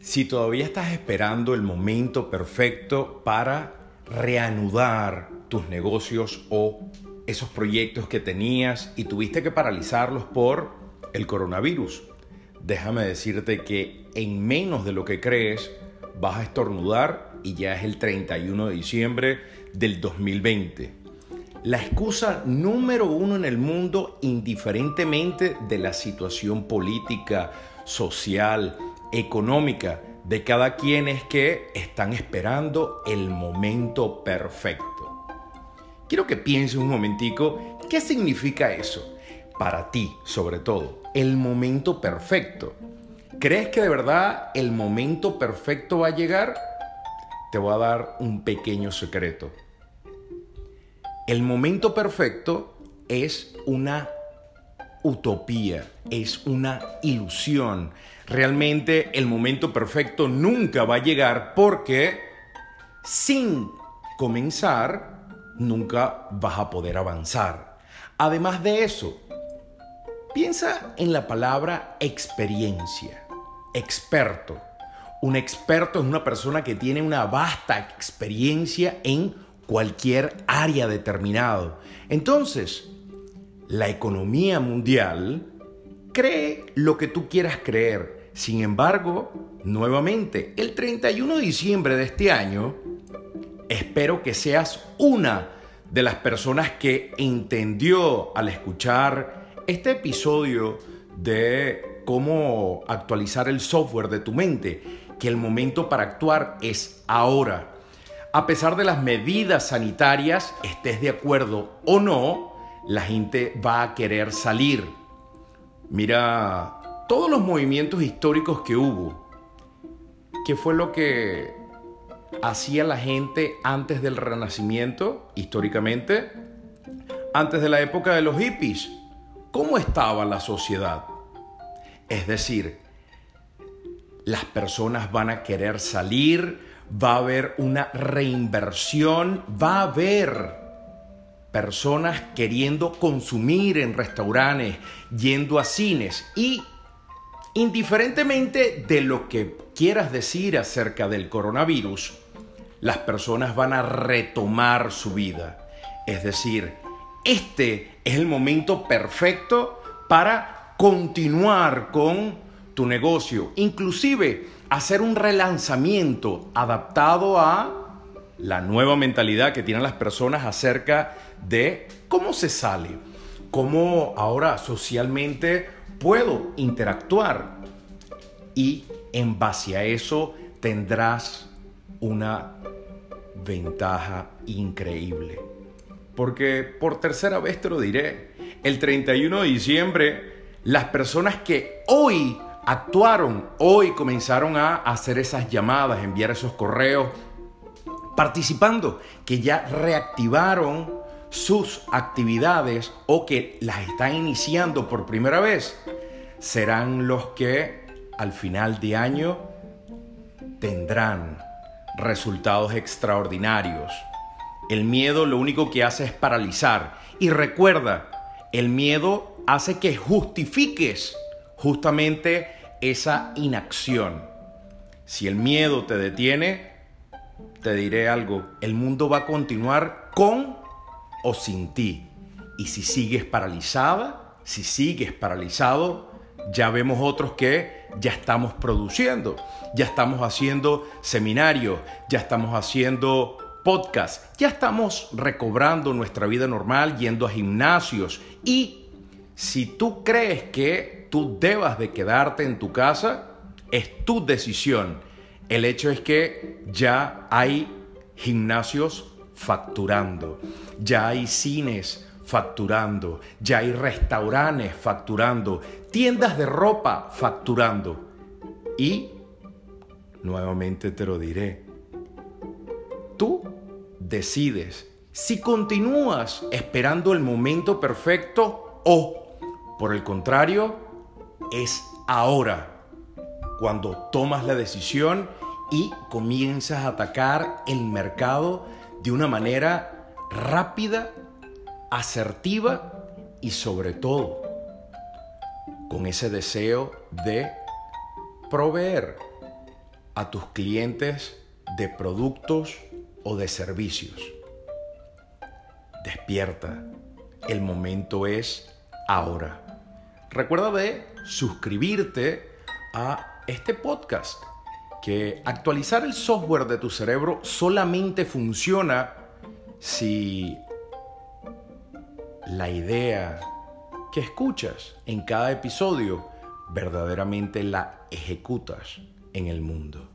Si todavía estás esperando el momento perfecto para reanudar tus negocios o esos proyectos que tenías y tuviste que paralizarlos por el coronavirus, déjame decirte que en menos de lo que crees vas a estornudar y ya es el 31 de diciembre del 2020. La excusa número uno en el mundo, indiferentemente de la situación política, social, económica de cada quien, es que están esperando el momento perfecto. Quiero que pienses un momentico, ¿qué significa eso? Para ti, sobre todo, el momento perfecto. ¿Crees que de verdad el momento perfecto va a llegar? Te voy a dar un pequeño secreto. El momento perfecto es una utopía, es una ilusión. Realmente el momento perfecto nunca va a llegar porque sin comenzar nunca vas a poder avanzar. Además de eso, piensa en la palabra experiencia experto. Un experto es una persona que tiene una vasta experiencia en cualquier área determinado. Entonces, la economía mundial cree lo que tú quieras creer. Sin embargo, nuevamente, el 31 de diciembre de este año, espero que seas una de las personas que entendió al escuchar este episodio de cómo actualizar el software de tu mente, que el momento para actuar es ahora. A pesar de las medidas sanitarias, estés de acuerdo o no, la gente va a querer salir. Mira todos los movimientos históricos que hubo. ¿Qué fue lo que hacía la gente antes del Renacimiento, históricamente? Antes de la época de los hippies. ¿Cómo estaba la sociedad? Es decir, las personas van a querer salir, va a haber una reinversión, va a haber personas queriendo consumir en restaurantes, yendo a cines y indiferentemente de lo que quieras decir acerca del coronavirus, las personas van a retomar su vida. Es decir, este es el momento perfecto para continuar con tu negocio, inclusive hacer un relanzamiento adaptado a la nueva mentalidad que tienen las personas acerca de cómo se sale, cómo ahora socialmente puedo interactuar y en base a eso tendrás una ventaja increíble. Porque por tercera vez te lo diré, el 31 de diciembre las personas que hoy actuaron, hoy comenzaron a hacer esas llamadas, enviar esos correos, participando, que ya reactivaron sus actividades o que las están iniciando por primera vez, serán los que al final de año tendrán resultados extraordinarios. El miedo lo único que hace es paralizar. Y recuerda, el miedo hace que justifiques justamente esa inacción. Si el miedo te detiene, te diré algo, el mundo va a continuar con o sin ti. Y si sigues paralizada, si sigues paralizado, ya vemos otros que ya estamos produciendo, ya estamos haciendo seminarios, ya estamos haciendo podcast, ya estamos recobrando nuestra vida normal, yendo a gimnasios y si tú crees que tú debas de quedarte en tu casa, es tu decisión. El hecho es que ya hay gimnasios facturando, ya hay cines facturando, ya hay restaurantes facturando, tiendas de ropa facturando. Y, nuevamente te lo diré, tú decides si continúas esperando el momento perfecto o por el contrario, es ahora cuando tomas la decisión y comienzas a atacar el mercado de una manera rápida, asertiva y sobre todo con ese deseo de proveer a tus clientes de productos o de servicios. Despierta. El momento es ahora. Recuerda de suscribirte a este podcast, que actualizar el software de tu cerebro solamente funciona si la idea que escuchas en cada episodio verdaderamente la ejecutas en el mundo.